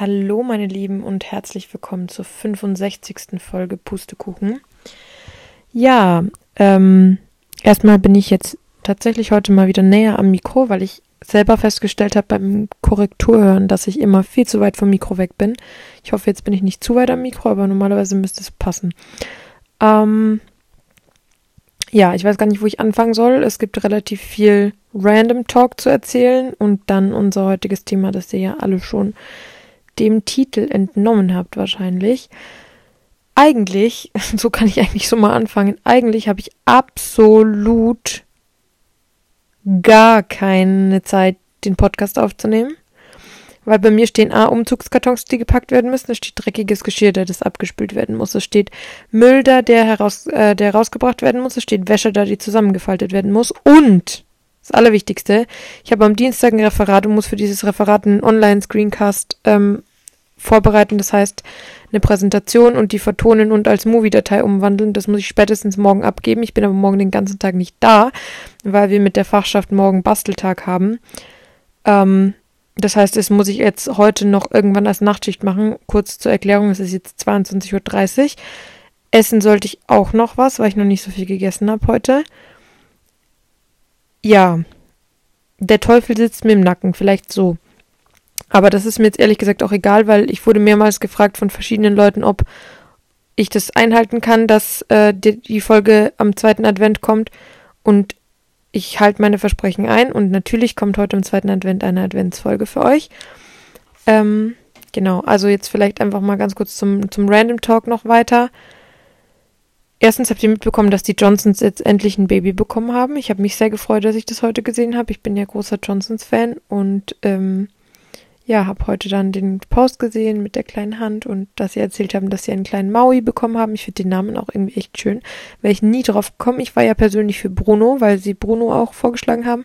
Hallo meine Lieben und herzlich willkommen zur 65. Folge Pustekuchen. Ja, ähm, erstmal bin ich jetzt tatsächlich heute mal wieder näher am Mikro, weil ich selber festgestellt habe beim Korrekturhören, dass ich immer viel zu weit vom Mikro weg bin. Ich hoffe, jetzt bin ich nicht zu weit am Mikro, aber normalerweise müsste es passen. Ähm, ja, ich weiß gar nicht, wo ich anfangen soll. Es gibt relativ viel Random Talk zu erzählen und dann unser heutiges Thema, das ihr ja alle schon dem Titel entnommen habt wahrscheinlich. Eigentlich, so kann ich eigentlich so mal anfangen, eigentlich habe ich absolut gar keine Zeit, den Podcast aufzunehmen. Weil bei mir stehen A, Umzugskartons, die gepackt werden müssen. Es steht dreckiges Geschirr, da das abgespült werden muss. Es steht Müll da, der, heraus, äh, der rausgebracht werden muss. Es steht Wäsche da, die zusammengefaltet werden muss. Und das Allerwichtigste, ich habe am Dienstag ein Referat und muss für dieses Referat einen Online-Screencast ähm, vorbereiten. Das heißt, eine Präsentation und die vertonen und als Movie-Datei umwandeln. Das muss ich spätestens morgen abgeben. Ich bin aber morgen den ganzen Tag nicht da, weil wir mit der Fachschaft morgen Basteltag haben. Ähm, das heißt, das muss ich jetzt heute noch irgendwann als Nachtschicht machen. Kurz zur Erklärung, es ist jetzt 22.30 Uhr. Essen sollte ich auch noch was, weil ich noch nicht so viel gegessen habe heute. Ja, der Teufel sitzt mir im Nacken, vielleicht so. Aber das ist mir jetzt ehrlich gesagt auch egal, weil ich wurde mehrmals gefragt von verschiedenen Leuten, ob ich das einhalten kann, dass äh, die, die Folge am zweiten Advent kommt. Und ich halte meine Versprechen ein. Und natürlich kommt heute am zweiten Advent eine Adventsfolge für euch. Ähm, genau, also jetzt vielleicht einfach mal ganz kurz zum, zum Random Talk noch weiter. Erstens habt ihr mitbekommen, dass die Johnsons jetzt endlich ein Baby bekommen haben. Ich habe mich sehr gefreut, dass ich das heute gesehen habe. Ich bin ja großer Johnsons-Fan und ähm, ja, habe heute dann den Post gesehen mit der kleinen Hand und dass sie erzählt haben, dass sie einen kleinen Maui bekommen haben. Ich finde den Namen auch irgendwie echt schön. Wäre ich nie drauf gekommen. Ich war ja persönlich für Bruno, weil sie Bruno auch vorgeschlagen haben.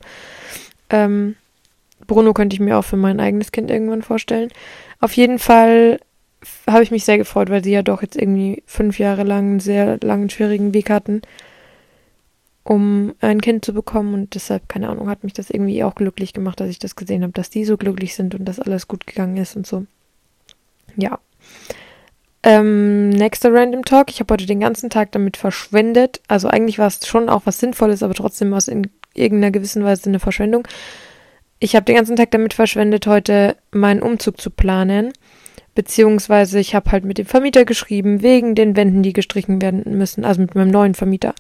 Ähm, Bruno könnte ich mir auch für mein eigenes Kind irgendwann vorstellen. Auf jeden Fall habe ich mich sehr gefreut, weil sie ja doch jetzt irgendwie fünf Jahre lang einen sehr langen, schwierigen Weg hatten um ein Kind zu bekommen und deshalb, keine Ahnung, hat mich das irgendwie auch glücklich gemacht, dass ich das gesehen habe, dass die so glücklich sind und dass alles gut gegangen ist und so. Ja. Ähm, nächster Random Talk. Ich habe heute den ganzen Tag damit verschwendet. Also eigentlich war es schon auch was Sinnvolles, aber trotzdem war es in irgendeiner gewissen Weise eine Verschwendung. Ich habe den ganzen Tag damit verschwendet, heute meinen Umzug zu planen. Beziehungsweise ich habe halt mit dem Vermieter geschrieben, wegen den Wänden, die gestrichen werden müssen, also mit meinem neuen Vermieter,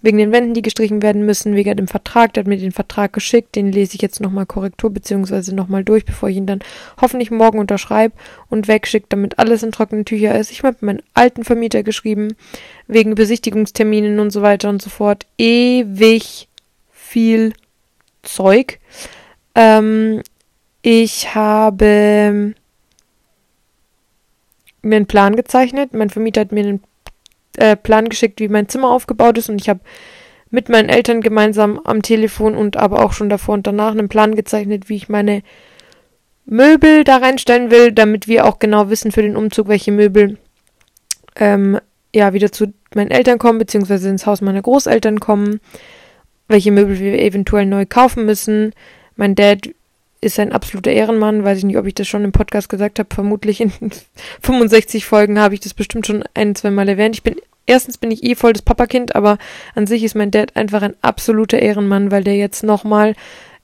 wegen den Wänden, die gestrichen werden müssen, wegen dem Vertrag, der hat mir den Vertrag geschickt, den lese ich jetzt nochmal Korrektur, beziehungsweise nochmal durch, bevor ich ihn dann hoffentlich morgen unterschreibe und wegschicke, damit alles in trockenen Tücher ist. Ich habe mit meinem alten Vermieter geschrieben, wegen Besichtigungsterminen und so weiter und so fort. Ewig viel Zeug. Ähm, ich habe mir einen Plan gezeichnet. Mein Vermieter hat mir einen äh, Plan geschickt, wie mein Zimmer aufgebaut ist und ich habe mit meinen Eltern gemeinsam am Telefon und aber auch schon davor und danach einen Plan gezeichnet, wie ich meine Möbel da reinstellen will, damit wir auch genau wissen für den Umzug, welche Möbel ähm, ja wieder zu meinen Eltern kommen, beziehungsweise ins Haus meiner Großeltern kommen, welche Möbel wir eventuell neu kaufen müssen. Mein Dad ist ein absoluter Ehrenmann. Weiß ich nicht, ob ich das schon im Podcast gesagt habe. Vermutlich in 65 Folgen habe ich das bestimmt schon ein, zwei Mal erwähnt. Ich bin, erstens bin ich eh voll das Papakind, aber an sich ist mein Dad einfach ein absoluter Ehrenmann, weil der jetzt nochmal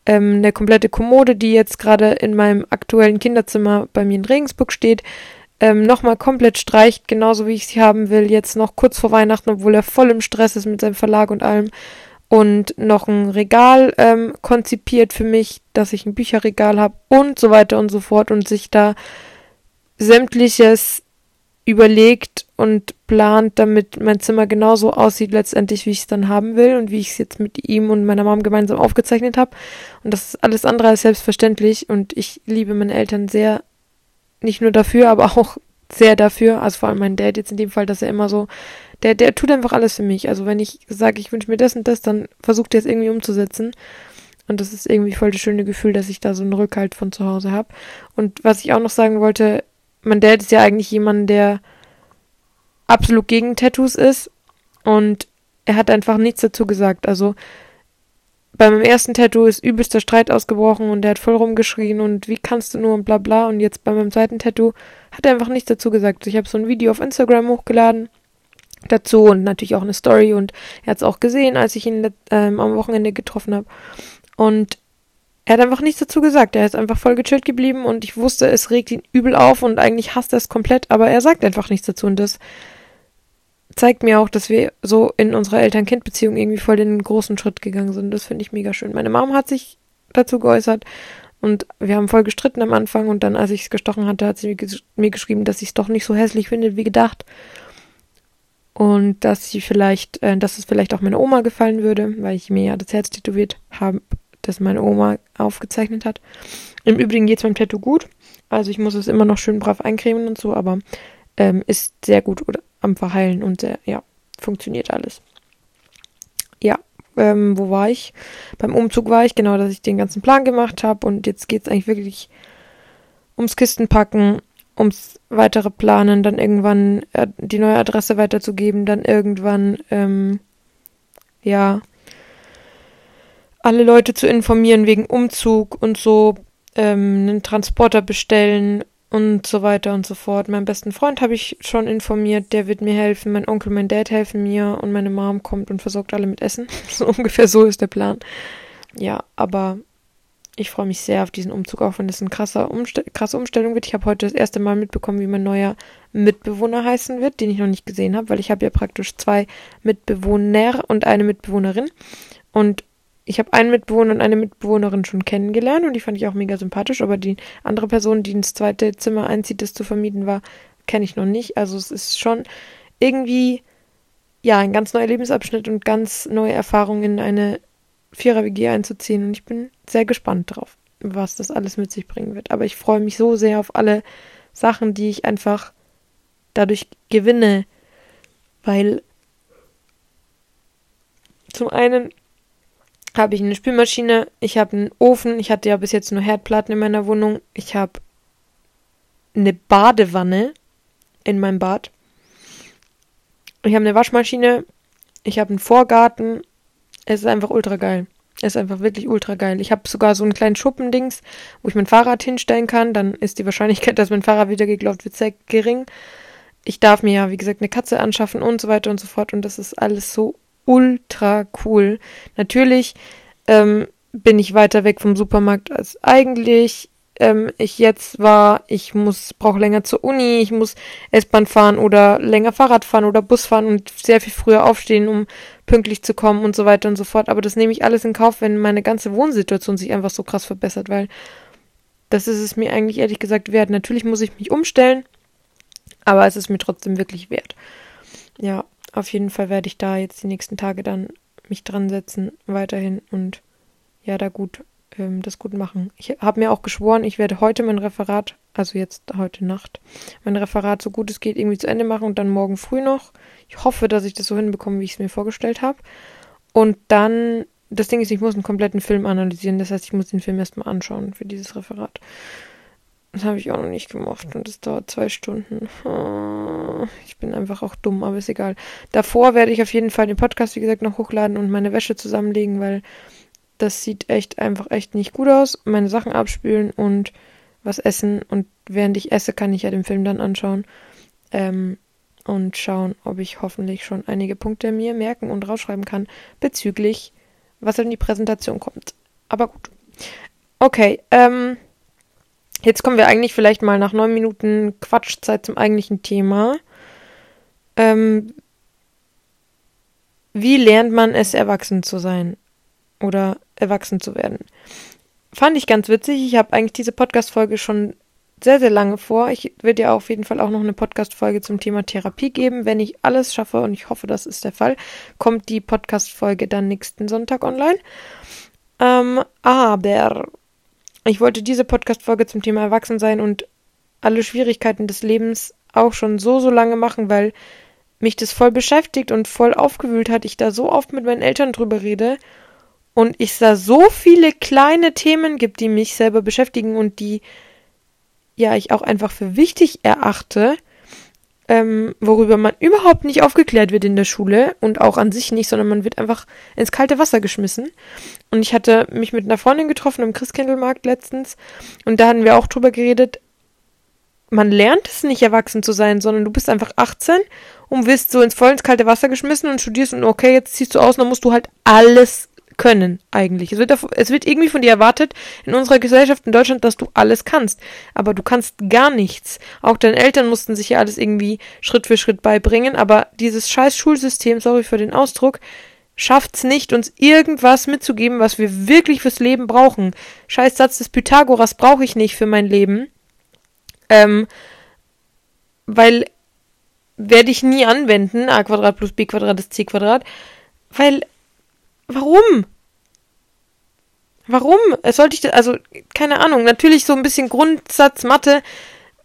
ähm, eine komplette Kommode, die jetzt gerade in meinem aktuellen Kinderzimmer bei mir in Regensburg steht, ähm, nochmal komplett streicht, genauso wie ich sie haben will, jetzt noch kurz vor Weihnachten, obwohl er voll im Stress ist mit seinem Verlag und allem und noch ein Regal ähm, konzipiert für mich, dass ich ein Bücherregal habe und so weiter und so fort und sich da sämtliches überlegt und plant, damit mein Zimmer genauso aussieht letztendlich, wie ich es dann haben will und wie ich es jetzt mit ihm und meiner Mom gemeinsam aufgezeichnet habe. Und das ist alles andere als selbstverständlich und ich liebe meine Eltern sehr, nicht nur dafür, aber auch sehr dafür, also vor allem mein Dad jetzt in dem Fall, dass er immer so der, der tut einfach alles für mich. Also wenn ich sage, ich wünsche mir das und das, dann versucht er es irgendwie umzusetzen. Und das ist irgendwie voll das schöne Gefühl, dass ich da so einen Rückhalt von zu Hause habe. Und was ich auch noch sagen wollte, mein Dad ist ja eigentlich jemand, der absolut gegen Tattoos ist. Und er hat einfach nichts dazu gesagt. Also bei meinem ersten Tattoo ist übelster Streit ausgebrochen und der hat voll rumgeschrien und wie kannst du nur und bla bla. Und jetzt bei meinem zweiten Tattoo hat er einfach nichts dazu gesagt. Ich habe so ein Video auf Instagram hochgeladen dazu und natürlich auch eine Story und er hat es auch gesehen, als ich ihn ähm, am Wochenende getroffen habe. Und er hat einfach nichts dazu gesagt. Er ist einfach voll gechillt geblieben und ich wusste, es regt ihn übel auf und eigentlich hasst er es komplett, aber er sagt einfach nichts dazu und das zeigt mir auch, dass wir so in unserer Eltern-Kind-Beziehung irgendwie voll den großen Schritt gegangen sind. Das finde ich mega schön. Meine Mom hat sich dazu geäußert und wir haben voll gestritten am Anfang und dann, als ich es gestochen hatte, hat sie mir geschrieben, dass ich es doch nicht so hässlich finde wie gedacht und dass sie vielleicht, äh, dass es vielleicht auch meiner Oma gefallen würde, weil ich mir ja das Herz tätowiert habe, das meine Oma aufgezeichnet hat. Im Übrigen geht es beim Tattoo gut, also ich muss es immer noch schön brav eincremen und so, aber ähm, ist sehr gut oder am Verheilen und sehr, ja, funktioniert alles. Ja, ähm, wo war ich? Beim Umzug war ich, genau, dass ich den ganzen Plan gemacht habe und jetzt geht es eigentlich wirklich ums Kistenpacken, ums weitere Planen, dann irgendwann äh, die neue Adresse weiterzugeben, dann irgendwann, ähm, ja, alle Leute zu informieren wegen Umzug und so, ähm, einen Transporter bestellen und so weiter und so fort. Meinen besten Freund habe ich schon informiert, der wird mir helfen, mein Onkel, mein Dad helfen mir und meine Mom kommt und versorgt alle mit Essen. so ungefähr so ist der Plan. Ja, aber ich freue mich sehr auf diesen Umzug, auch wenn das eine krasse, Umstell krasse Umstellung wird. Ich habe heute das erste Mal mitbekommen, wie mein neuer Mitbewohner heißen wird, den ich noch nicht gesehen habe, weil ich habe ja praktisch zwei Mitbewohner und eine Mitbewohnerin. Und ich habe einen Mitbewohner und eine Mitbewohnerin schon kennengelernt und die fand ich auch mega sympathisch, aber die andere Person, die ins zweite Zimmer einzieht, das zu vermieten war, kenne ich noch nicht. Also es ist schon irgendwie ja ein ganz neuer Lebensabschnitt und ganz neue Erfahrungen in eine Vierer-WG einzuziehen und ich bin sehr gespannt drauf, was das alles mit sich bringen wird. Aber ich freue mich so sehr auf alle Sachen, die ich einfach dadurch gewinne, weil zum einen habe ich eine Spülmaschine, ich habe einen Ofen, ich hatte ja bis jetzt nur Herdplatten in meiner Wohnung, ich habe eine Badewanne in meinem Bad. Ich habe eine Waschmaschine, ich habe einen Vorgarten. Es ist einfach ultra geil. Ist einfach wirklich ultra geil. Ich habe sogar so einen kleinen Schuppendings, wo ich mein Fahrrad hinstellen kann. Dann ist die Wahrscheinlichkeit, dass mein Fahrrad wieder geglaubt wird, sehr gering. Ich darf mir ja, wie gesagt, eine Katze anschaffen und so weiter und so fort. Und das ist alles so ultra cool. Natürlich ähm, bin ich weiter weg vom Supermarkt als eigentlich ähm, ich jetzt war. Ich muss brauche länger zur Uni, ich muss S-Bahn fahren oder länger Fahrrad fahren oder Bus fahren und sehr viel früher aufstehen, um pünktlich zu kommen und so weiter und so fort. Aber das nehme ich alles in Kauf, wenn meine ganze Wohnsituation sich einfach so krass verbessert, weil das ist es mir eigentlich ehrlich gesagt wert. Natürlich muss ich mich umstellen, aber es ist mir trotzdem wirklich wert. Ja, auf jeden Fall werde ich da jetzt die nächsten Tage dann mich dran setzen, weiterhin und ja, da gut, ähm, das gut machen. Ich habe mir auch geschworen, ich werde heute mein Referat, also jetzt heute Nacht, mein Referat so gut es geht irgendwie zu Ende machen und dann morgen früh noch. Ich hoffe, dass ich das so hinbekomme, wie ich es mir vorgestellt habe. Und dann, das Ding ist, ich muss einen kompletten Film analysieren, das heißt, ich muss den Film erstmal anschauen für dieses Referat. Das habe ich auch noch nicht gemacht und das dauert zwei Stunden. Ah, ich bin einfach auch dumm, aber ist egal. Davor werde ich auf jeden Fall den Podcast, wie gesagt, noch hochladen und meine Wäsche zusammenlegen, weil das sieht echt einfach echt nicht gut aus. Meine Sachen abspülen und was essen und während ich esse, kann ich ja den Film dann anschauen ähm, und schauen, ob ich hoffentlich schon einige Punkte mir merken und rausschreiben kann bezüglich, was in die Präsentation kommt. Aber gut. Okay, ähm, Jetzt kommen wir eigentlich vielleicht mal nach neun Minuten Quatschzeit zum eigentlichen Thema. Ähm, wie lernt man es, erwachsen zu sein oder erwachsen zu werden? Fand ich ganz witzig. Ich habe eigentlich diese Podcast-Folge schon sehr, sehr lange vor. Ich werde ja auf jeden Fall auch noch eine Podcast-Folge zum Thema Therapie geben. Wenn ich alles schaffe, und ich hoffe, das ist der Fall, kommt die Podcast-Folge dann nächsten Sonntag online. Ähm, aber ich wollte diese Podcast-Folge zum Thema Erwachsensein und alle Schwierigkeiten des Lebens auch schon so, so lange machen, weil mich das voll beschäftigt und voll aufgewühlt hat. Ich da so oft mit meinen Eltern drüber rede und ich da so viele kleine Themen gibt, die mich selber beschäftigen und die ja ich auch einfach für wichtig erachte. ähm, worüber man überhaupt nicht aufgeklärt wird in der Schule und auch an sich nicht, sondern man wird einfach ins kalte Wasser geschmissen. Und ich hatte mich mit einer Freundin getroffen am Christkindlmarkt letztens und da hatten wir auch drüber geredet. Man lernt es nicht, erwachsen zu sein, sondern du bist einfach 18 und wirst so ins voll ins kalte Wasser geschmissen und studierst und okay, jetzt ziehst du aus und dann musst du halt alles können eigentlich. Es wird, es wird irgendwie von dir erwartet in unserer Gesellschaft in Deutschland, dass du alles kannst, aber du kannst gar nichts. Auch deine Eltern mussten sich ja alles irgendwie Schritt für Schritt beibringen, aber dieses scheiß Schulsystem, sorry für den Ausdruck, schafft's nicht, uns irgendwas mitzugeben, was wir wirklich fürs Leben brauchen. Scheiß Satz des Pythagoras brauche ich nicht für mein Leben. Ähm, weil werde ich nie anwenden, a Quadrat plus b Quadrat ist c Quadrat, weil Warum? Warum? Sollte ich das, also, keine Ahnung, natürlich so ein bisschen Grundsatz Mathe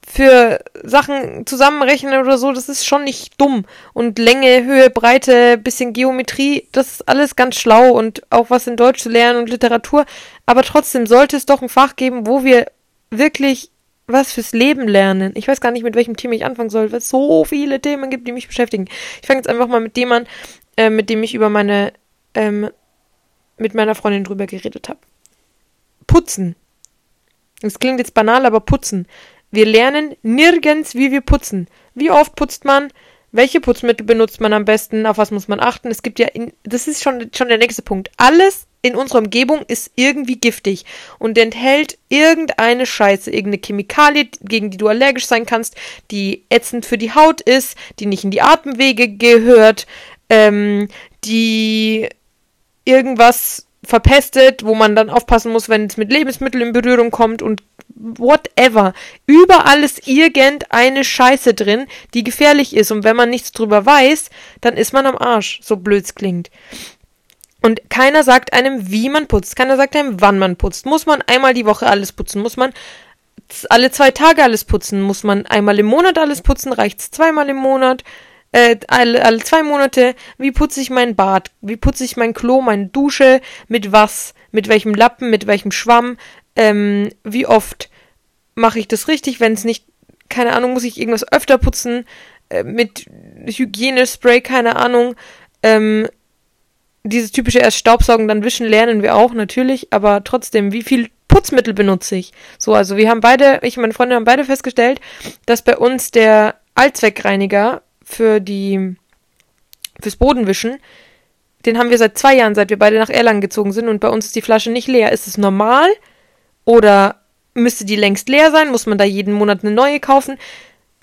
für Sachen zusammenrechnen oder so, das ist schon nicht dumm. Und Länge, Höhe, Breite, bisschen Geometrie, das ist alles ganz schlau und auch was in Deutsch zu lernen und Literatur. Aber trotzdem sollte es doch ein Fach geben, wo wir wirklich was fürs Leben lernen. Ich weiß gar nicht, mit welchem Thema ich anfangen soll, weil es so viele Themen gibt, die mich beschäftigen. Ich fange jetzt einfach mal mit dem an, äh, mit dem ich über meine ähm, mit meiner Freundin drüber geredet habe. Putzen. Das klingt jetzt banal, aber putzen. Wir lernen nirgends, wie wir putzen. Wie oft putzt man? Welche Putzmittel benutzt man am besten? Auf was muss man achten? Es gibt ja, in, das ist schon, schon der nächste Punkt. Alles in unserer Umgebung ist irgendwie giftig und enthält irgendeine Scheiße, irgendeine Chemikalie, gegen die du allergisch sein kannst, die ätzend für die Haut ist, die nicht in die Atemwege gehört, ähm, die irgendwas verpestet, wo man dann aufpassen muss, wenn es mit Lebensmitteln in Berührung kommt und whatever. Überall ist irgendeine Scheiße drin, die gefährlich ist und wenn man nichts drüber weiß, dann ist man am Arsch, so blöd's klingt. Und keiner sagt einem, wie man putzt, keiner sagt einem, wann man putzt. Muss man einmal die Woche alles putzen? Muss man alle zwei Tage alles putzen? Muss man einmal im Monat alles putzen? Reicht's zweimal im Monat? Äh, alle, alle zwei Monate, wie putze ich mein Bad, wie putze ich mein Klo, meine Dusche, mit was, mit welchem Lappen, mit welchem Schwamm, ähm, wie oft mache ich das richtig, wenn es nicht, keine Ahnung, muss ich irgendwas öfter putzen, äh, mit Hygienespray, keine Ahnung, ähm, dieses typische erst Staubsaugen, dann wischen lernen wir auch natürlich, aber trotzdem, wie viel Putzmittel benutze ich? So, also wir haben beide, ich und meine Freundin haben beide festgestellt, dass bei uns der Allzweckreiniger für die fürs Bodenwischen, den haben wir seit zwei Jahren, seit wir beide nach Erlangen gezogen sind und bei uns ist die Flasche nicht leer. Ist es normal? Oder müsste die längst leer sein? Muss man da jeden Monat eine neue kaufen?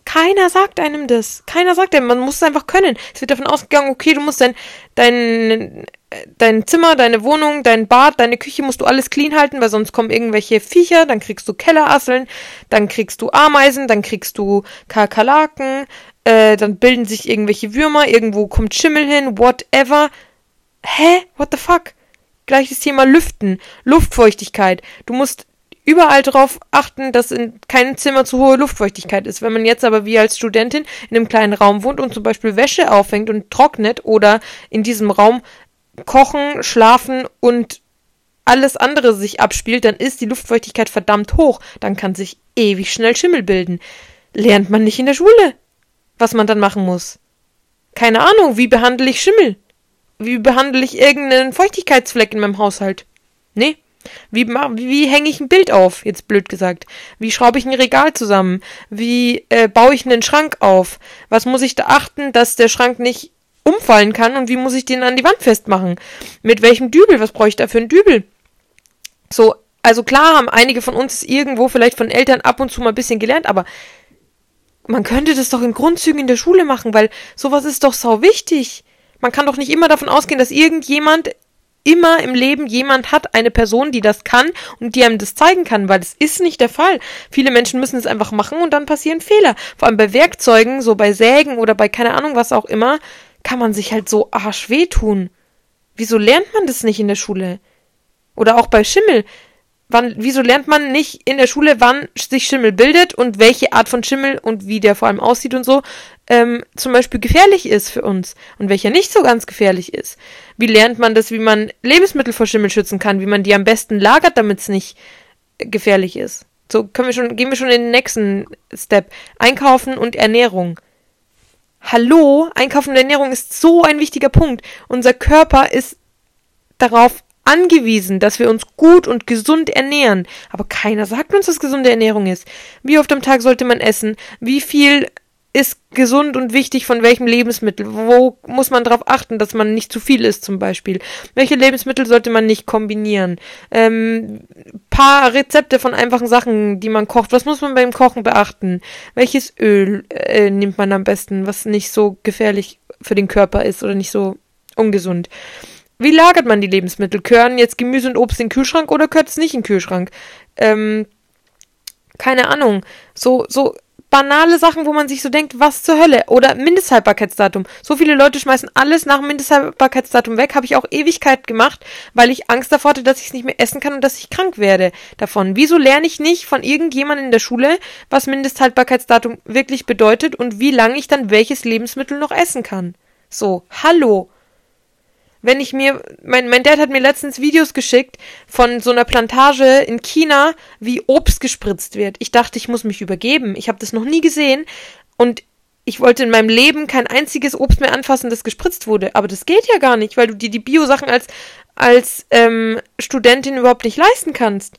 Keiner sagt einem das. Keiner sagt einem, man muss es einfach können. Es wird davon ausgegangen, okay, du musst dein, dein, dein Zimmer, deine Wohnung, dein Bad, deine Küche musst du alles clean halten, weil sonst kommen irgendwelche Viecher, dann kriegst du Kellerasseln, dann kriegst du Ameisen, dann kriegst du Kakerlaken, äh, dann bilden sich irgendwelche Würmer, irgendwo kommt Schimmel hin, whatever. Hä? What the fuck? Gleiches Thema Lüften, Luftfeuchtigkeit. Du musst überall darauf achten, dass in keinem Zimmer zu hohe Luftfeuchtigkeit ist. Wenn man jetzt aber wie als Studentin in einem kleinen Raum wohnt und zum Beispiel Wäsche aufhängt und trocknet oder in diesem Raum kochen, schlafen und alles andere sich abspielt, dann ist die Luftfeuchtigkeit verdammt hoch. Dann kann sich ewig schnell Schimmel bilden. Lernt man nicht in der Schule was man dann machen muss. Keine Ahnung, wie behandle ich Schimmel? Wie behandle ich irgendeinen Feuchtigkeitsfleck in meinem Haushalt? Nee. Wie, wie, hänge ich ein Bild auf, jetzt blöd gesagt? Wie schraube ich ein Regal zusammen? Wie äh, baue ich einen Schrank auf? Was muss ich da achten, dass der Schrank nicht umfallen kann und wie muss ich den an die Wand festmachen? Mit welchem Dübel? Was brauche ich da für einen Dübel? So, also klar haben einige von uns irgendwo vielleicht von Eltern ab und zu mal ein bisschen gelernt, aber man könnte das doch in Grundzügen in der Schule machen, weil sowas ist doch sau wichtig. Man kann doch nicht immer davon ausgehen, dass irgendjemand immer im Leben jemand hat, eine Person, die das kann und die einem das zeigen kann, weil das ist nicht der Fall. Viele Menschen müssen es einfach machen und dann passieren Fehler. Vor allem bei Werkzeugen, so bei Sägen oder bei keine Ahnung was auch immer, kann man sich halt so arsch wehtun. Wieso lernt man das nicht in der Schule? Oder auch bei Schimmel wann, wieso lernt man nicht in der Schule, wann sich Schimmel bildet und welche Art von Schimmel und wie der vor allem aussieht und so, ähm, zum Beispiel gefährlich ist für uns und welcher nicht so ganz gefährlich ist? Wie lernt man das, wie man Lebensmittel vor Schimmel schützen kann, wie man die am besten lagert, damit es nicht gefährlich ist? So können wir schon, gehen wir schon in den nächsten Step. Einkaufen und Ernährung. Hallo, Einkaufen und Ernährung ist so ein wichtiger Punkt. Unser Körper ist darauf angewiesen, dass wir uns gut und gesund ernähren. Aber keiner sagt uns, was gesunde Ernährung ist. Wie oft am Tag sollte man essen? Wie viel ist gesund und wichtig von welchem Lebensmittel? Wo muss man darauf achten, dass man nicht zu viel isst zum Beispiel? Welche Lebensmittel sollte man nicht kombinieren? Ähm, paar Rezepte von einfachen Sachen, die man kocht. Was muss man beim Kochen beachten? Welches Öl äh, nimmt man am besten, was nicht so gefährlich für den Körper ist oder nicht so ungesund? Wie lagert man die Lebensmittel? Gehören jetzt Gemüse und Obst in den Kühlschrank oder gehört es nicht in den Kühlschrank? Ähm, keine Ahnung. So, so banale Sachen, wo man sich so denkt, was zur Hölle? Oder Mindesthaltbarkeitsdatum. So viele Leute schmeißen alles nach Mindesthaltbarkeitsdatum weg. Habe ich auch Ewigkeit gemacht, weil ich Angst davor hatte, dass ich es nicht mehr essen kann und dass ich krank werde davon. Wieso lerne ich nicht von irgendjemandem in der Schule, was Mindesthaltbarkeitsdatum wirklich bedeutet und wie lange ich dann welches Lebensmittel noch essen kann? So, hallo wenn ich mir, mein, mein Dad hat mir letztens Videos geschickt von so einer Plantage in China, wie Obst gespritzt wird. Ich dachte, ich muss mich übergeben. Ich habe das noch nie gesehen und ich wollte in meinem Leben kein einziges Obst mehr anfassen, das gespritzt wurde. Aber das geht ja gar nicht, weil du dir die Bio-Sachen als, als ähm, Studentin überhaupt nicht leisten kannst.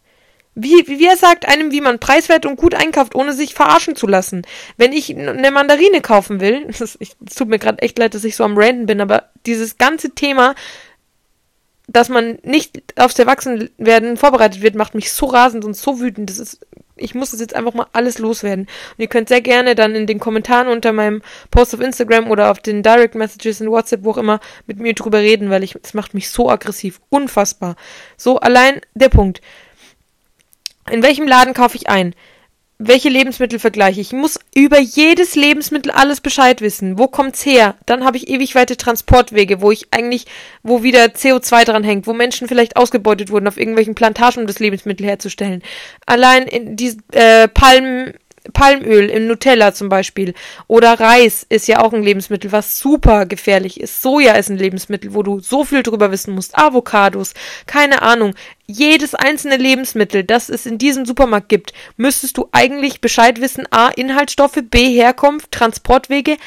Wie, wie er sagt einem, wie man preiswert und gut einkauft, ohne sich verarschen zu lassen. Wenn ich eine Mandarine kaufen will, es tut mir gerade echt leid, dass ich so am Randen bin, aber dieses ganze Thema, dass man nicht aufs Erwachsenwerden vorbereitet wird, macht mich so rasend und so wütend. Das ist, ich muss das jetzt einfach mal alles loswerden. Und ihr könnt sehr gerne dann in den Kommentaren unter meinem Post auf Instagram oder auf den Direct Messages in WhatsApp, wo auch immer, mit mir drüber reden, weil es macht mich so aggressiv. Unfassbar. So, allein der Punkt. In welchem Laden kaufe ich ein? Welche Lebensmittel vergleiche ich? Ich muss über jedes Lebensmittel alles Bescheid wissen. Wo kommt's her? Dann habe ich ewig weite Transportwege, wo ich eigentlich, wo wieder CO2 dran hängt, wo Menschen vielleicht ausgebeutet wurden auf irgendwelchen Plantagen, um das Lebensmittel herzustellen. Allein in die äh, Palmen Palmöl im Nutella zum Beispiel. Oder Reis ist ja auch ein Lebensmittel, was super gefährlich ist. Soja ist ein Lebensmittel, wo du so viel drüber wissen musst. Avocados, keine Ahnung. Jedes einzelne Lebensmittel, das es in diesem Supermarkt gibt, müsstest du eigentlich Bescheid wissen. A, Inhaltsstoffe, B, Herkunft, Transportwege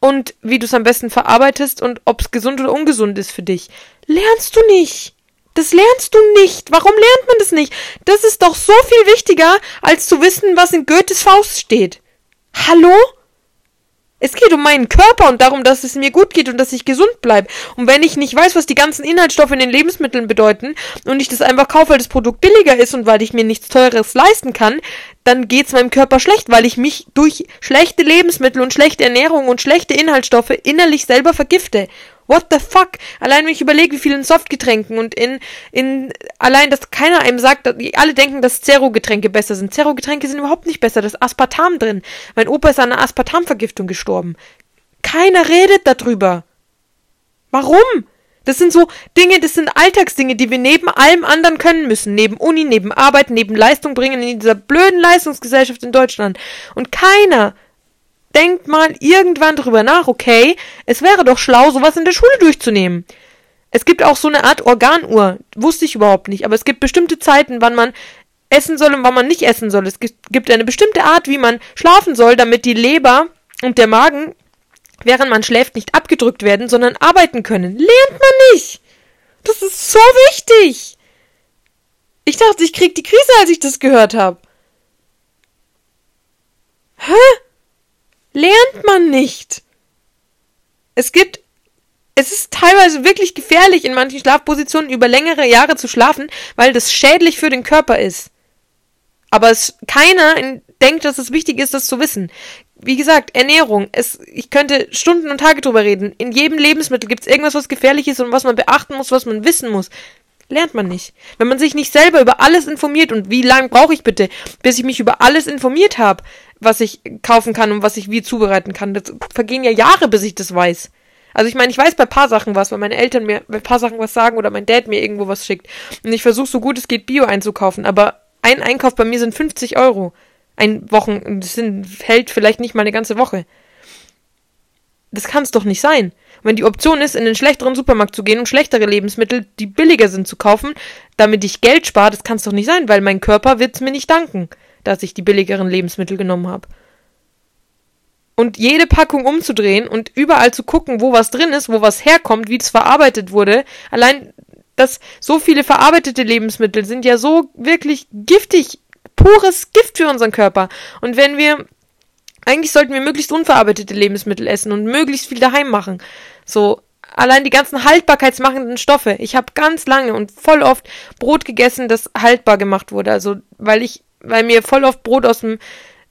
und wie du es am besten verarbeitest und ob es gesund oder ungesund ist für dich. Lernst du nicht. Das lernst du nicht. Warum lernt man das nicht? Das ist doch so viel wichtiger, als zu wissen, was in Goethes Faust steht. Hallo? Es geht um meinen Körper und darum, dass es mir gut geht und dass ich gesund bleibe. Und wenn ich nicht weiß, was die ganzen Inhaltsstoffe in den Lebensmitteln bedeuten und ich das einfach kaufe, weil das Produkt billiger ist und weil ich mir nichts Teures leisten kann, dann geht's meinem Körper schlecht, weil ich mich durch schlechte Lebensmittel und schlechte Ernährung und schlechte Inhaltsstoffe innerlich selber vergifte. What the fuck? Allein wenn ich überlege, wie viel in Softgetränken und in, in, allein, dass keiner einem sagt, dass, alle denken, dass Zero-Getränke besser sind. Zero-Getränke sind überhaupt nicht besser. Da ist Aspartam drin. Mein Opa ist an einer Aspartamvergiftung gestorben. Keiner redet darüber. Warum? Das sind so Dinge, das sind Alltagsdinge, die wir neben allem anderen können müssen. Neben Uni, neben Arbeit, neben Leistung bringen in dieser blöden Leistungsgesellschaft in Deutschland. Und keiner denkt mal irgendwann drüber nach, okay, es wäre doch schlau, sowas in der Schule durchzunehmen. Es gibt auch so eine Art Organuhr, wusste ich überhaupt nicht, aber es gibt bestimmte Zeiten, wann man essen soll und wann man nicht essen soll. Es gibt eine bestimmte Art, wie man schlafen soll, damit die Leber und der Magen, während man schläft, nicht abgedrückt werden, sondern arbeiten können. Lernt man nicht! Das ist so wichtig! Ich dachte, ich krieg die Krise, als ich das gehört habe. Hä? lernt man nicht. Es gibt, es ist teilweise wirklich gefährlich, in manchen Schlafpositionen über längere Jahre zu schlafen, weil das schädlich für den Körper ist. Aber es, keiner denkt, dass es wichtig ist, das zu wissen. Wie gesagt, Ernährung. Es, ich könnte Stunden und Tage drüber reden. In jedem Lebensmittel gibt es irgendwas, was gefährlich ist und was man beachten muss, was man wissen muss. Lernt man nicht. Wenn man sich nicht selber über alles informiert und wie lange brauche ich bitte, bis ich mich über alles informiert habe, was ich kaufen kann und was ich wie zubereiten kann. Das vergehen ja Jahre, bis ich das weiß. Also ich meine, ich weiß bei paar Sachen was, weil meine Eltern mir bei paar Sachen was sagen oder mein Dad mir irgendwo was schickt. Und ich versuche so gut es geht Bio einzukaufen, aber ein Einkauf bei mir sind 50 Euro. Ein Wochen, das sind, hält vielleicht nicht mal eine ganze Woche. Das kann es doch nicht sein. Wenn die Option ist, in den schlechteren Supermarkt zu gehen und schlechtere Lebensmittel, die billiger sind, zu kaufen, damit ich Geld spare, das kann es doch nicht sein, weil mein Körper wird's mir nicht danken dass ich die billigeren Lebensmittel genommen habe. und jede Packung umzudrehen und überall zu gucken, wo was drin ist, wo was herkommt, wie es verarbeitet wurde. Allein, dass so viele verarbeitete Lebensmittel sind ja so wirklich giftig, pures Gift für unseren Körper. Und wenn wir, eigentlich sollten wir möglichst unverarbeitete Lebensmittel essen und möglichst viel daheim machen. So, allein die ganzen haltbarkeitsmachenden Stoffe. Ich habe ganz lange und voll oft Brot gegessen, das haltbar gemacht wurde. Also, weil ich, weil mir voll oft Brot aus dem,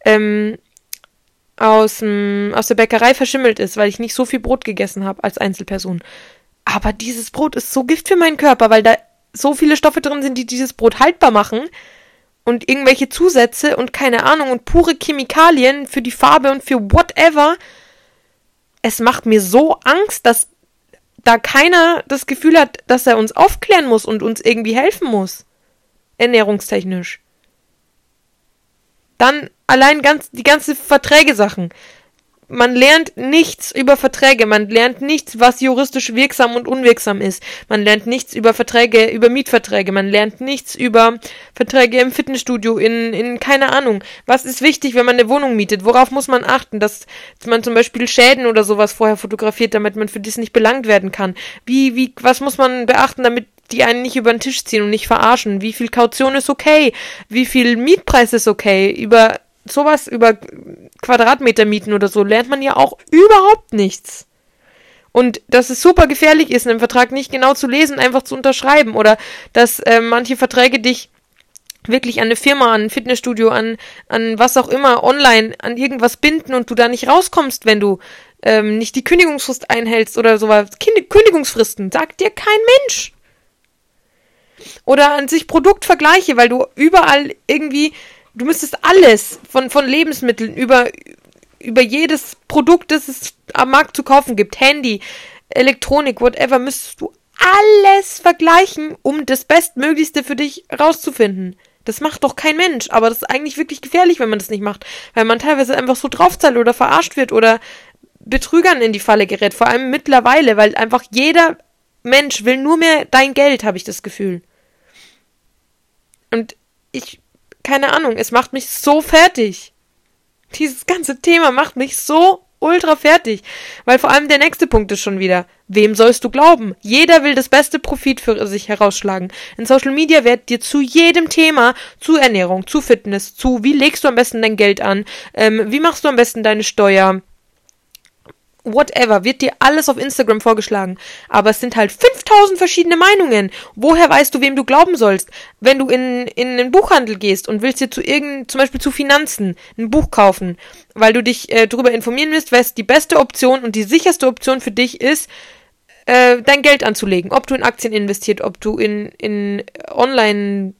ähm, aus, dem, aus der Bäckerei verschimmelt ist, weil ich nicht so viel Brot gegessen habe als Einzelperson. Aber dieses Brot ist so Gift für meinen Körper, weil da so viele Stoffe drin sind, die dieses Brot haltbar machen. Und irgendwelche Zusätze und keine Ahnung und pure Chemikalien für die Farbe und für whatever. Es macht mir so Angst, dass da keiner das Gefühl hat, dass er uns aufklären muss und uns irgendwie helfen muss. Ernährungstechnisch. Dann allein ganz, die ganze Verträge-Sachen. Man lernt nichts über Verträge, man lernt nichts, was juristisch wirksam und unwirksam ist. Man lernt nichts über Verträge, über Mietverträge, man lernt nichts über Verträge im Fitnessstudio, in, in keine Ahnung. Was ist wichtig, wenn man eine Wohnung mietet? Worauf muss man achten, dass man zum Beispiel Schäden oder sowas vorher fotografiert, damit man für dies nicht belangt werden kann? Wie, wie, was muss man beachten, damit die einen nicht über den Tisch ziehen und nicht verarschen? Wie viel Kaution ist okay? Wie viel Mietpreis ist okay? Über sowas über Quadratmeter mieten oder so lernt man ja auch überhaupt nichts. Und dass es super gefährlich ist, einen Vertrag nicht genau zu lesen, einfach zu unterschreiben. Oder dass äh, manche Verträge dich wirklich an eine Firma, an ein Fitnessstudio, an, an was auch immer, online, an irgendwas binden und du da nicht rauskommst, wenn du ähm, nicht die Kündigungsfrist einhältst oder sowas. Kündigungsfristen, sagt dir kein Mensch. Oder an sich Produktvergleiche, weil du überall irgendwie du müsstest alles von, von Lebensmitteln über, über jedes Produkt, das es am Markt zu kaufen gibt, Handy, Elektronik, whatever, müsstest du alles vergleichen, um das Bestmöglichste für dich rauszufinden. Das macht doch kein Mensch, aber das ist eigentlich wirklich gefährlich, wenn man das nicht macht, weil man teilweise einfach so draufzahlt oder verarscht wird oder Betrügern in die Falle gerät, vor allem mittlerweile, weil einfach jeder Mensch will nur mehr dein Geld, habe ich das Gefühl. Und ich keine Ahnung, es macht mich so fertig. Dieses ganze Thema macht mich so ultra fertig. Weil vor allem der nächste Punkt ist schon wieder, wem sollst du glauben? Jeder will das beste Profit für sich herausschlagen. In Social Media wird dir zu jedem Thema, zu Ernährung, zu Fitness, zu wie legst du am besten dein Geld an, ähm, wie machst du am besten deine Steuer, whatever, wird dir alles auf Instagram vorgeschlagen. Aber es sind halt 5000 verschiedene Meinungen. Woher weißt du, wem du glauben sollst? Wenn du in, in einen Buchhandel gehst und willst dir zu irgendeinem, zum Beispiel zu Finanzen, ein Buch kaufen, weil du dich äh, darüber informieren willst, was die beste Option und die sicherste Option für dich ist, äh, dein Geld anzulegen. Ob du in Aktien investiert, ob du in, in Online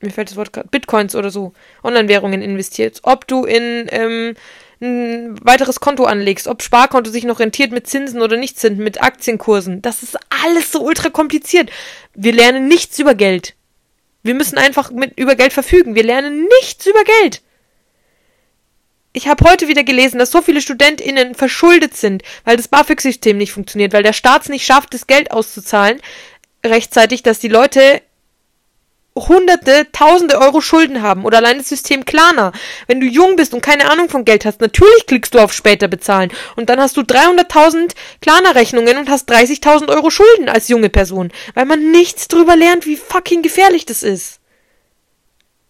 mir fällt das Wort gerade, Bitcoins oder so, Online-Währungen investiert, ob du in ähm, ein weiteres Konto anlegst, ob Sparkonto sich noch rentiert mit Zinsen oder nicht Zinsen, mit Aktienkursen. Das ist alles so ultra kompliziert. Wir lernen nichts über Geld. Wir müssen einfach mit über Geld verfügen. Wir lernen nichts über Geld. Ich habe heute wieder gelesen, dass so viele StudentInnen verschuldet sind, weil das BAföG-System nicht funktioniert, weil der Staat es nicht schafft, das Geld auszuzahlen rechtzeitig, dass die Leute hunderte, tausende Euro Schulden haben oder allein das System Klarna. Wenn du jung bist und keine Ahnung von Geld hast, natürlich klickst du auf später bezahlen und dann hast du 300.000 Klarna-Rechnungen und hast 30.000 Euro Schulden als junge Person, weil man nichts drüber lernt, wie fucking gefährlich das ist.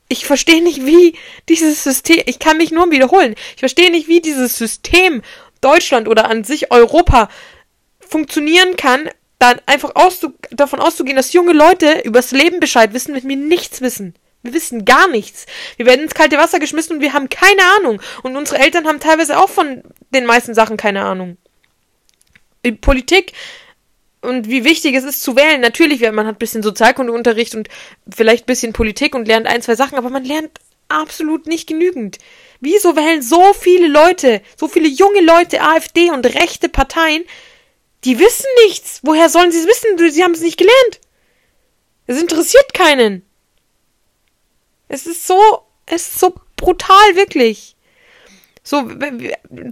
Ich verstehe nicht, wie dieses System, ich kann mich nur wiederholen, ich verstehe nicht, wie dieses System Deutschland oder an sich Europa funktionieren kann, dann einfach auszu davon auszugehen, dass junge Leute übers Leben Bescheid wissen, wenn wir nichts wissen. Wir wissen gar nichts. Wir werden ins kalte Wasser geschmissen und wir haben keine Ahnung. Und unsere Eltern haben teilweise auch von den meisten Sachen keine Ahnung. Politik und wie wichtig es ist zu wählen. Natürlich, man hat ein bisschen Sozialkundeunterricht und vielleicht ein bisschen Politik und lernt ein, zwei Sachen, aber man lernt absolut nicht genügend. Wieso wählen so viele Leute, so viele junge Leute AfD und rechte Parteien, die wissen nichts. Woher sollen sie es wissen? Sie haben es nicht gelernt. Es interessiert keinen. Es ist so, es ist so brutal, wirklich. So,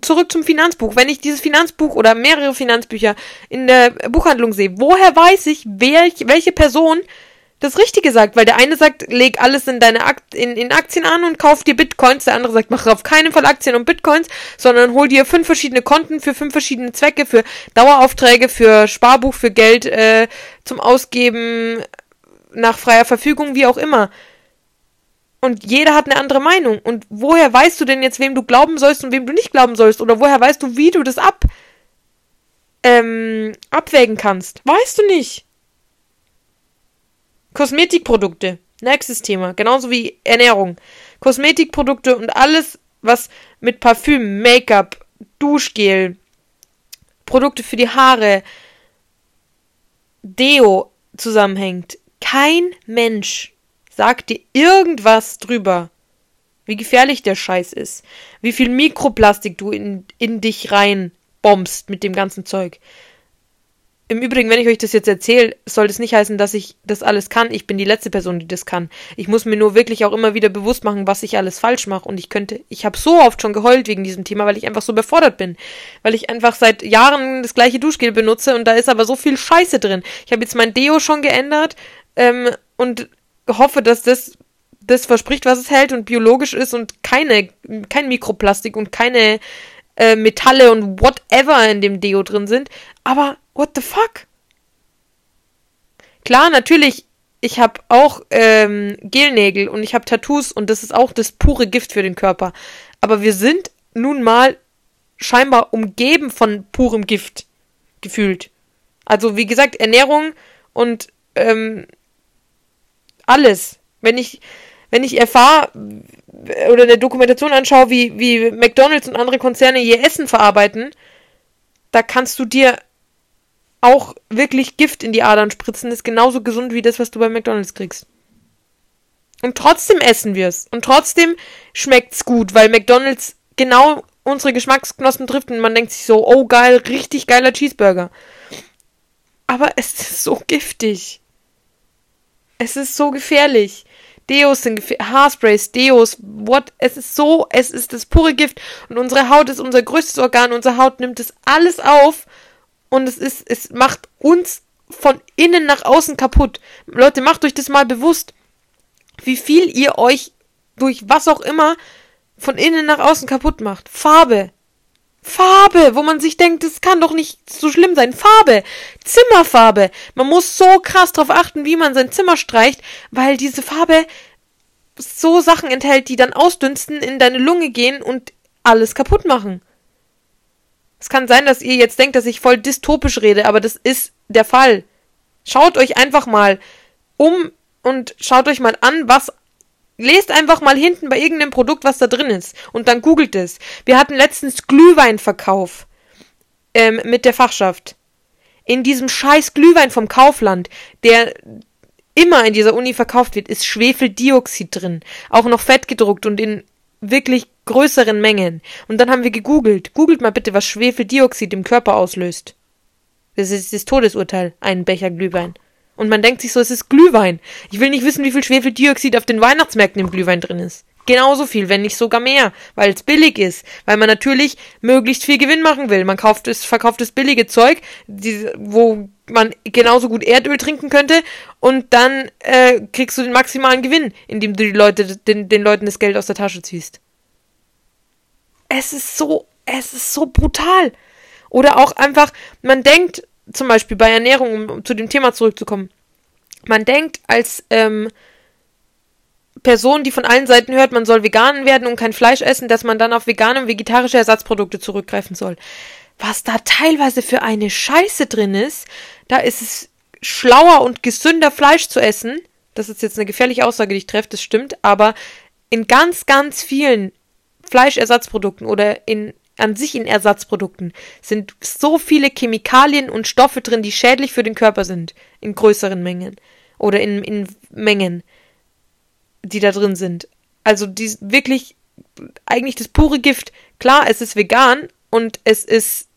zurück zum Finanzbuch. Wenn ich dieses Finanzbuch oder mehrere Finanzbücher in der Buchhandlung sehe, woher weiß ich, welch, welche Person das Richtige sagt, weil der eine sagt, leg alles in deine Akt in, in Aktien an und kauf dir Bitcoins, der andere sagt, mach auf keinen Fall Aktien und Bitcoins, sondern hol dir fünf verschiedene Konten für fünf verschiedene Zwecke, für Daueraufträge, für Sparbuch, für Geld äh, zum Ausgeben nach freier Verfügung, wie auch immer. Und jeder hat eine andere Meinung. Und woher weißt du denn jetzt, wem du glauben sollst und wem du nicht glauben sollst? Oder woher weißt du, wie du das ab ähm, abwägen kannst? Weißt du nicht. Kosmetikprodukte. Nächstes Thema. Genauso wie Ernährung. Kosmetikprodukte und alles, was mit Parfüm, Make-up, Duschgel, Produkte für die Haare, Deo zusammenhängt. Kein Mensch sagt dir irgendwas drüber, wie gefährlich der Scheiß ist, wie viel Mikroplastik du in, in dich rein bombst mit dem ganzen Zeug. Im Übrigen, wenn ich euch das jetzt erzähle, soll das nicht heißen, dass ich das alles kann. Ich bin die letzte Person, die das kann. Ich muss mir nur wirklich auch immer wieder bewusst machen, was ich alles falsch mache. Und ich könnte, ich habe so oft schon geheult wegen diesem Thema, weil ich einfach so befordert bin. Weil ich einfach seit Jahren das gleiche Duschgel benutze und da ist aber so viel Scheiße drin. Ich habe jetzt mein Deo schon geändert ähm, und hoffe, dass das das verspricht, was es hält und biologisch ist und keine, kein Mikroplastik und keine äh, Metalle und whatever in dem Deo drin sind. Aber what the fuck? Klar, natürlich, ich habe auch ähm, Gelnägel und ich habe Tattoos und das ist auch das pure Gift für den Körper. Aber wir sind nun mal scheinbar umgeben von purem Gift gefühlt. Also wie gesagt, Ernährung und ähm, alles. Wenn ich wenn ich erfahre oder eine Dokumentation anschaue, wie, wie McDonalds und andere Konzerne ihr Essen verarbeiten, da kannst du dir auch wirklich Gift in die Adern spritzen. Ist genauso gesund wie das, was du bei McDonalds kriegst. Und trotzdem essen wir es. Und trotzdem schmeckt's gut, weil McDonalds genau unsere Geschmacksknospen trifft und man denkt sich so, oh geil, richtig geiler Cheeseburger. Aber es ist so giftig. Es ist so gefährlich. Deos sind Haarsprays, Deos, what, es ist so, es ist das pure Gift und unsere Haut ist unser größtes Organ, unsere Haut nimmt das alles auf und es ist, es macht uns von innen nach außen kaputt. Leute, macht euch das mal bewusst, wie viel ihr euch durch was auch immer von innen nach außen kaputt macht. Farbe, Farbe, wo man sich denkt, das kann doch nicht so schlimm sein. Farbe, Zimmerfarbe. Man muss so krass drauf achten, wie man sein Zimmer streicht, weil diese Farbe so Sachen enthält, die dann ausdünsten, in deine Lunge gehen und alles kaputt machen. Es kann sein, dass ihr jetzt denkt, dass ich voll dystopisch rede, aber das ist der Fall. Schaut euch einfach mal um und schaut euch mal an, was Lest einfach mal hinten bei irgendeinem Produkt, was da drin ist. Und dann googelt es. Wir hatten letztens Glühweinverkauf ähm, mit der Fachschaft. In diesem scheiß Glühwein vom Kaufland, der immer in dieser Uni verkauft wird, ist Schwefeldioxid drin. Auch noch fett gedruckt und in wirklich größeren Mengen. Und dann haben wir gegoogelt. Googelt mal bitte, was Schwefeldioxid im Körper auslöst. Das ist das Todesurteil, einen Becher Glühwein. Und man denkt sich so, es ist Glühwein. Ich will nicht wissen, wie viel Schwefeldioxid auf den Weihnachtsmärkten im Glühwein drin ist. Genauso viel, wenn nicht sogar mehr, weil es billig ist, weil man natürlich möglichst viel Gewinn machen will. Man kauft es, verkauft das billige Zeug, die, wo man genauso gut Erdöl trinken könnte und dann äh, kriegst du den maximalen Gewinn, indem du die Leute, den, den Leuten das Geld aus der Tasche ziehst. Es ist so, es ist so brutal. Oder auch einfach, man denkt, zum Beispiel bei Ernährung, um zu dem Thema zurückzukommen, man denkt als ähm, Person, die von allen Seiten hört, man soll vegan werden und kein Fleisch essen, dass man dann auf vegane und vegetarische Ersatzprodukte zurückgreifen soll. Was da teilweise für eine Scheiße drin ist, da ist es schlauer und gesünder Fleisch zu essen. Das ist jetzt eine gefährliche Aussage, die ich treffe, das stimmt, aber in ganz, ganz vielen Fleischersatzprodukten oder in an sich in Ersatzprodukten sind so viele Chemikalien und Stoffe drin, die schädlich für den Körper sind, in größeren Mengen oder in, in Mengen, die da drin sind. Also die wirklich eigentlich das pure Gift. Klar, es ist vegan und es ist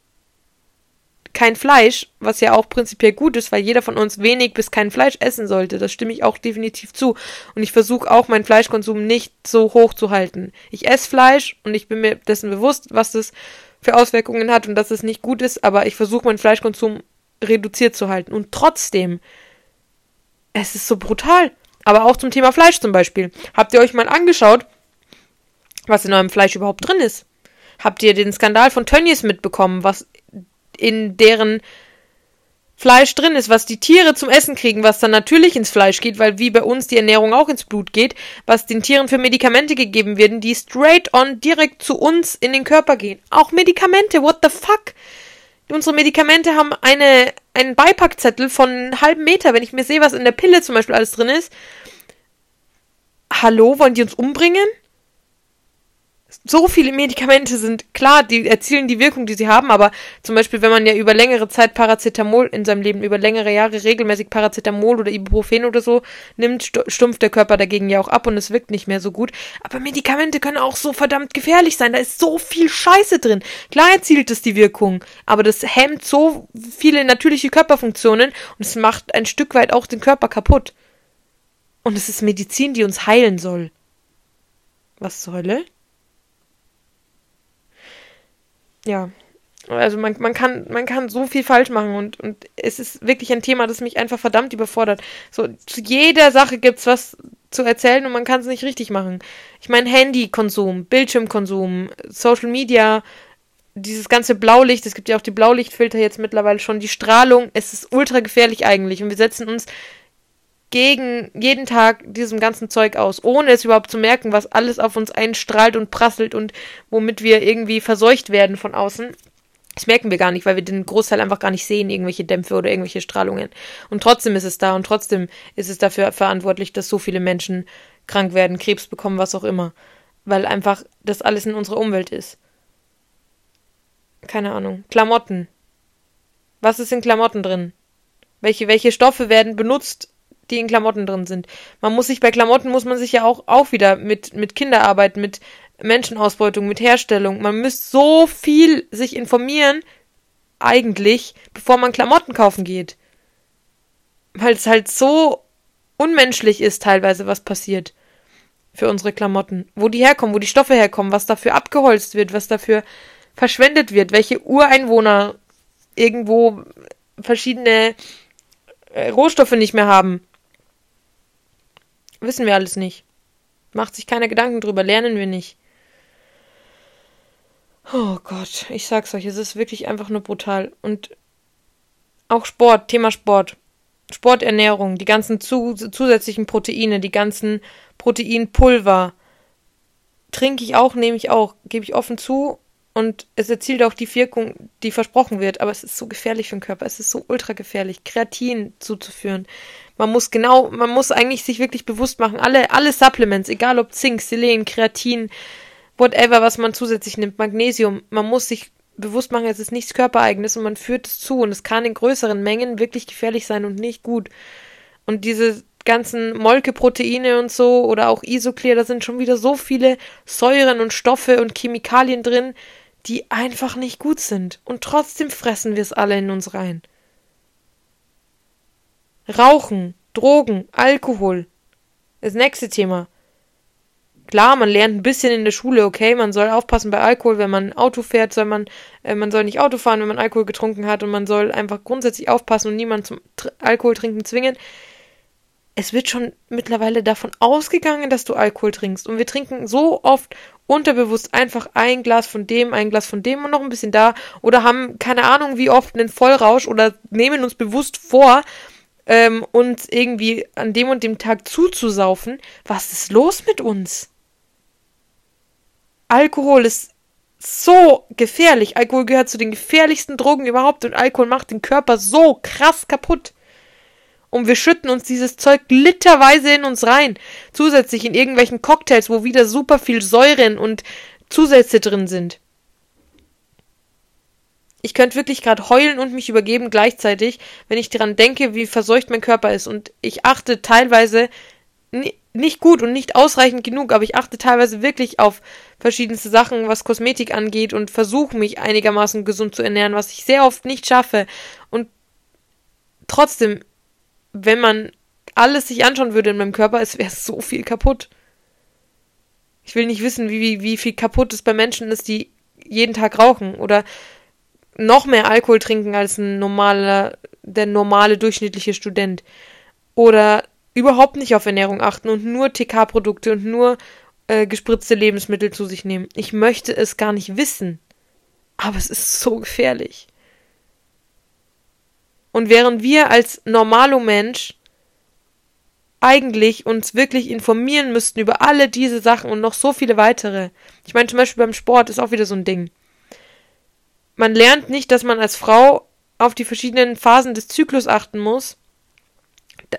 kein Fleisch, was ja auch prinzipiell gut ist, weil jeder von uns wenig bis kein Fleisch essen sollte. Das stimme ich auch definitiv zu. Und ich versuche auch meinen Fleischkonsum nicht so hoch zu halten. Ich esse Fleisch und ich bin mir dessen bewusst, was das für Auswirkungen hat und dass es nicht gut ist, aber ich versuche meinen Fleischkonsum reduziert zu halten. Und trotzdem, Es ist so brutal. Aber auch zum Thema Fleisch zum Beispiel. Habt ihr euch mal angeschaut, was in eurem Fleisch überhaupt drin ist? Habt ihr den Skandal von Tönnies mitbekommen, was in deren Fleisch drin ist, was die Tiere zum Essen kriegen, was dann natürlich ins Fleisch geht, weil wie bei uns die Ernährung auch ins Blut geht, was den Tieren für Medikamente gegeben werden, die straight on direkt zu uns in den Körper gehen. Auch Medikamente, what the fuck? Unsere Medikamente haben eine, einen Beipackzettel von einem halben Meter, wenn ich mir sehe, was in der Pille zum Beispiel alles drin ist. Hallo, wollen die uns umbringen? So viele Medikamente sind klar, die erzielen die Wirkung, die sie haben, aber zum Beispiel, wenn man ja über längere Zeit Paracetamol in seinem Leben, über längere Jahre regelmäßig Paracetamol oder Ibuprofen oder so nimmt, stumpft der Körper dagegen ja auch ab und es wirkt nicht mehr so gut. Aber Medikamente können auch so verdammt gefährlich sein. Da ist so viel Scheiße drin. Klar erzielt es die Wirkung, aber das hemmt so viele natürliche Körperfunktionen und es macht ein Stück weit auch den Körper kaputt. Und es ist Medizin, die uns heilen soll. Was zur Hölle? Ja, also man, man kann, man kann so viel falsch machen und, und es ist wirklich ein Thema, das mich einfach verdammt überfordert. So, zu jeder Sache gibt's was zu erzählen und man kann es nicht richtig machen. Ich meine, Handykonsum, Bildschirmkonsum, Social Media, dieses ganze Blaulicht, es gibt ja auch die Blaulichtfilter jetzt mittlerweile schon, die Strahlung, es ist ultra gefährlich eigentlich und wir setzen uns gegen jeden Tag diesem ganzen Zeug aus, ohne es überhaupt zu merken, was alles auf uns einstrahlt und prasselt und womit wir irgendwie verseucht werden von außen. Das merken wir gar nicht, weil wir den Großteil einfach gar nicht sehen, irgendwelche Dämpfe oder irgendwelche Strahlungen. Und trotzdem ist es da und trotzdem ist es dafür verantwortlich, dass so viele Menschen krank werden, Krebs bekommen, was auch immer. Weil einfach das alles in unserer Umwelt ist. Keine Ahnung. Klamotten. Was ist in Klamotten drin? Welche, welche Stoffe werden benutzt, die in Klamotten drin sind. Man muss sich bei Klamotten muss man sich ja auch, auch wieder mit, mit Kinderarbeit, mit Menschenausbeutung, mit Herstellung. Man müsste so viel sich informieren, eigentlich, bevor man Klamotten kaufen geht. Weil es halt so unmenschlich ist teilweise, was passiert für unsere Klamotten. Wo die herkommen, wo die Stoffe herkommen, was dafür abgeholzt wird, was dafür verschwendet wird, welche Ureinwohner irgendwo verschiedene äh, Rohstoffe nicht mehr haben. Wissen wir alles nicht. Macht sich keine Gedanken drüber, lernen wir nicht. Oh Gott, ich sag's euch, es ist wirklich einfach nur brutal. Und auch Sport, Thema Sport. Sporternährung, die ganzen zu, zusätzlichen Proteine, die ganzen Proteinpulver. Trinke ich auch, nehme ich auch, gebe ich offen zu. Und es erzielt auch die Wirkung, die versprochen wird. Aber es ist so gefährlich für den Körper. Es ist so ultra gefährlich, Kreatin zuzuführen. Man muss genau, man muss eigentlich sich wirklich bewusst machen, alle, alle Supplements, egal ob Zink, Selen, Kreatin, whatever, was man zusätzlich nimmt, Magnesium, man muss sich bewusst machen, es ist nichts Körpereigenes und man führt es zu und es kann in größeren Mengen wirklich gefährlich sein und nicht gut. Und diese ganzen Molkeproteine und so oder auch Isoclear, da sind schon wieder so viele Säuren und Stoffe und Chemikalien drin, die einfach nicht gut sind. Und trotzdem fressen wir es alle in uns rein. Rauchen, Drogen, Alkohol. Das nächste Thema. Klar, man lernt ein bisschen in der Schule, okay, man soll aufpassen bei Alkohol, wenn man Auto fährt, soll man, äh, man soll nicht Auto fahren, wenn man Alkohol getrunken hat und man soll einfach grundsätzlich aufpassen und niemanden zum Tr Alkohol trinken zwingen. Es wird schon mittlerweile davon ausgegangen, dass du Alkohol trinkst und wir trinken so oft unterbewusst einfach ein Glas von dem, ein Glas von dem und noch ein bisschen da oder haben keine Ahnung wie oft einen Vollrausch oder nehmen uns bewusst vor, ähm, uns irgendwie an dem und dem Tag zuzusaufen. Was ist los mit uns? Alkohol ist so gefährlich. Alkohol gehört zu den gefährlichsten Drogen überhaupt und Alkohol macht den Körper so krass kaputt. Und wir schütten uns dieses Zeug literweise in uns rein. Zusätzlich in irgendwelchen Cocktails, wo wieder super viel Säuren und Zusätze drin sind. Ich könnte wirklich gerade heulen und mich übergeben gleichzeitig, wenn ich daran denke, wie verseucht mein Körper ist. Und ich achte teilweise nicht gut und nicht ausreichend genug, aber ich achte teilweise wirklich auf verschiedenste Sachen, was Kosmetik angeht und versuche mich einigermaßen gesund zu ernähren, was ich sehr oft nicht schaffe. Und trotzdem, wenn man alles sich anschauen würde in meinem Körper, es wäre so viel kaputt. Ich will nicht wissen, wie, wie, wie viel kaputt es bei Menschen ist, die jeden Tag rauchen oder noch mehr Alkohol trinken als ein normaler, der normale durchschnittliche Student. oder überhaupt nicht auf Ernährung achten und nur TK-Produkte und nur äh, gespritzte Lebensmittel zu sich nehmen. Ich möchte es gar nicht wissen. Aber es ist so gefährlich. Und während wir als normaler Mensch eigentlich uns wirklich informieren müssten über alle diese Sachen und noch so viele weitere. Ich meine, zum Beispiel beim Sport ist auch wieder so ein Ding. Man lernt nicht, dass man als Frau auf die verschiedenen Phasen des Zyklus achten muss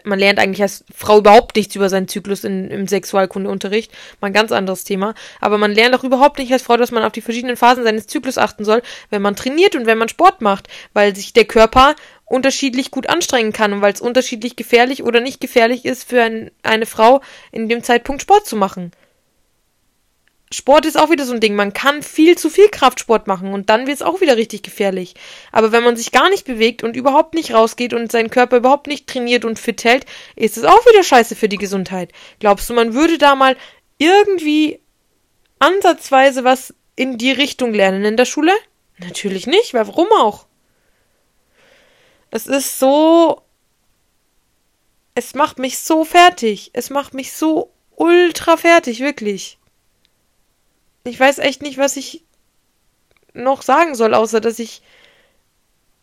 man lernt eigentlich als Frau überhaupt nichts über seinen Zyklus in, im Sexualkundeunterricht. Mal ein ganz anderes Thema. Aber man lernt auch überhaupt nicht als Frau, dass man auf die verschiedenen Phasen seines Zyklus achten soll, wenn man trainiert und wenn man Sport macht, weil sich der Körper unterschiedlich gut anstrengen kann und weil es unterschiedlich gefährlich oder nicht gefährlich ist für ein, eine Frau in dem Zeitpunkt Sport zu machen. Sport ist auch wieder so ein Ding. Man kann viel zu viel Kraftsport machen und dann wird es auch wieder richtig gefährlich. Aber wenn man sich gar nicht bewegt und überhaupt nicht rausgeht und seinen Körper überhaupt nicht trainiert und fit hält, ist es auch wieder scheiße für die Gesundheit. Glaubst du, man würde da mal irgendwie ansatzweise was in die Richtung lernen in der Schule? Natürlich nicht. Warum auch? Es ist so. Es macht mich so fertig. Es macht mich so ultra fertig, wirklich. Ich weiß echt nicht, was ich noch sagen soll, außer dass ich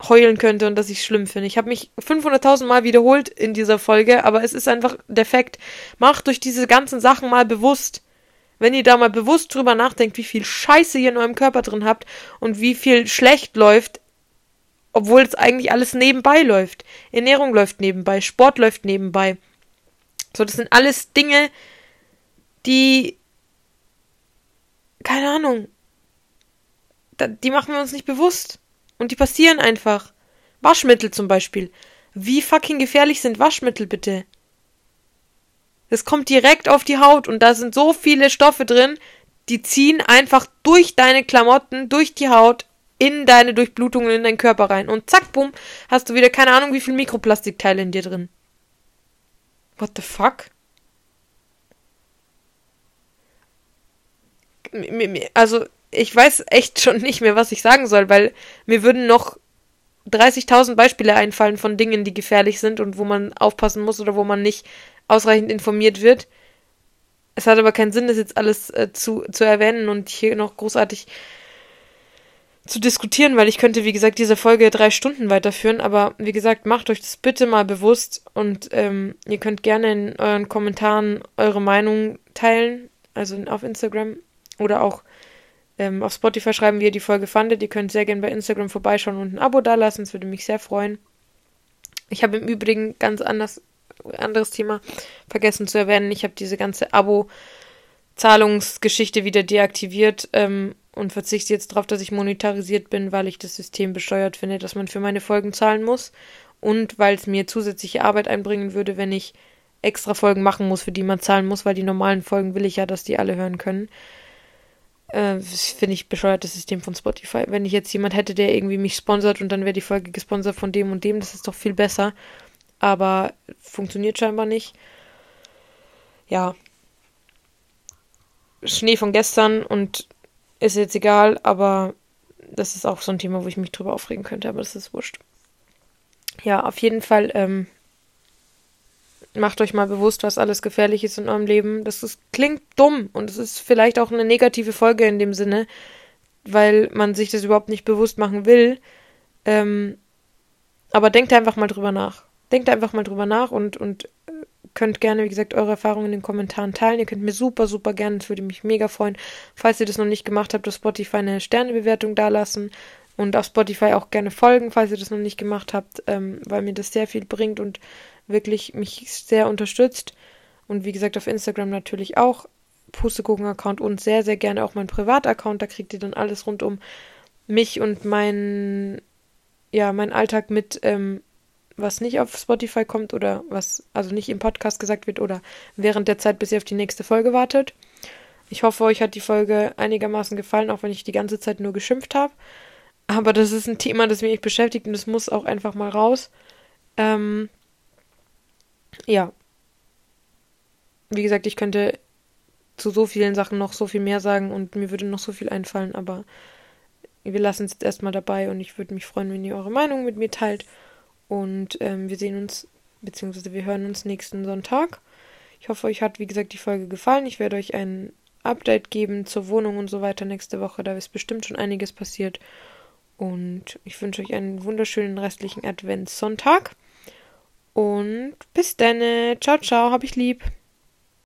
heulen könnte und dass ich schlimm finde. Ich habe mich 500.000 Mal wiederholt in dieser Folge, aber es ist einfach defekt. Macht euch diese ganzen Sachen mal bewusst. Wenn ihr da mal bewusst drüber nachdenkt, wie viel Scheiße ihr in eurem Körper drin habt und wie viel schlecht läuft, obwohl es eigentlich alles nebenbei läuft. Ernährung läuft nebenbei, Sport läuft nebenbei. So, das sind alles Dinge, die keine Ahnung. Die machen wir uns nicht bewusst. Und die passieren einfach. Waschmittel zum Beispiel. Wie fucking gefährlich sind Waschmittel bitte? Das kommt direkt auf die Haut und da sind so viele Stoffe drin, die ziehen einfach durch deine Klamotten, durch die Haut, in deine Durchblutungen, in deinen Körper rein. Und zack, bumm, hast du wieder keine Ahnung, wie viel Mikroplastikteile in dir drin. What the fuck? also ich weiß echt schon nicht mehr, was ich sagen soll, weil mir würden noch 30.000 Beispiele einfallen von Dingen, die gefährlich sind und wo man aufpassen muss oder wo man nicht ausreichend informiert wird. Es hat aber keinen Sinn, das jetzt alles äh, zu, zu erwähnen und hier noch großartig zu diskutieren, weil ich könnte, wie gesagt, diese Folge drei Stunden weiterführen. Aber wie gesagt, macht euch das bitte mal bewusst und ähm, ihr könnt gerne in euren Kommentaren eure Meinung teilen, also auf Instagram oder auch ähm, auf Spotify schreiben, wie ihr die Folge fandet. Ihr könnt sehr gerne bei Instagram vorbeischauen und ein Abo dalassen. Das würde mich sehr freuen. Ich habe im Übrigen ganz anders, anderes Thema vergessen zu erwähnen. Ich habe diese ganze Abo-Zahlungsgeschichte wieder deaktiviert ähm, und verzichte jetzt darauf, dass ich monetarisiert bin, weil ich das System besteuert finde, dass man für meine Folgen zahlen muss und weil es mir zusätzliche Arbeit einbringen würde, wenn ich extra Folgen machen muss, für die man zahlen muss, weil die normalen Folgen will ich ja, dass die alle hören können. Äh, Finde ich bescheuertes System von Spotify. Wenn ich jetzt jemand hätte, der irgendwie mich sponsert und dann wäre die Folge gesponsert von dem und dem, das ist doch viel besser. Aber funktioniert scheinbar nicht. Ja. Schnee von gestern und ist jetzt egal, aber das ist auch so ein Thema, wo ich mich drüber aufregen könnte, aber das ist wurscht. Ja, auf jeden Fall ähm, macht euch mal bewusst, was alles gefährlich ist in eurem Leben. Das ist, klingt dumm und es ist vielleicht auch eine negative Folge in dem Sinne, weil man sich das überhaupt nicht bewusst machen will. Ähm, aber denkt einfach mal drüber nach. Denkt einfach mal drüber nach und, und könnt gerne, wie gesagt, eure Erfahrungen in den Kommentaren teilen. Ihr könnt mir super, super gerne, das würde mich mega freuen, falls ihr das noch nicht gemacht habt, auf Spotify eine Sternebewertung dalassen und auf Spotify auch gerne folgen, falls ihr das noch nicht gemacht habt, ähm, weil mir das sehr viel bringt und wirklich mich sehr unterstützt. Und wie gesagt, auf Instagram natürlich auch. Pustekuchen-Account und sehr, sehr gerne auch mein Privataccount. Da kriegt ihr dann alles rund um mich und mein, ja, mein Alltag mit, ähm, was nicht auf Spotify kommt oder was, also nicht im Podcast gesagt wird oder während der Zeit, bis ihr auf die nächste Folge wartet. Ich hoffe, euch hat die Folge einigermaßen gefallen, auch wenn ich die ganze Zeit nur geschimpft habe. Aber das ist ein Thema, das mich beschäftigt und das muss auch einfach mal raus. Ähm, ja. Wie gesagt, ich könnte zu so vielen Sachen noch so viel mehr sagen und mir würde noch so viel einfallen, aber wir lassen es jetzt erstmal dabei und ich würde mich freuen, wenn ihr eure Meinung mit mir teilt. Und ähm, wir sehen uns beziehungsweise wir hören uns nächsten Sonntag. Ich hoffe, euch hat, wie gesagt, die Folge gefallen. Ich werde euch ein Update geben zur Wohnung und so weiter nächste Woche. Da ist bestimmt schon einiges passiert. Und ich wünsche euch einen wunderschönen restlichen Adventssonntag. Und bis dann. Ciao, ciao. Hab ich lieb.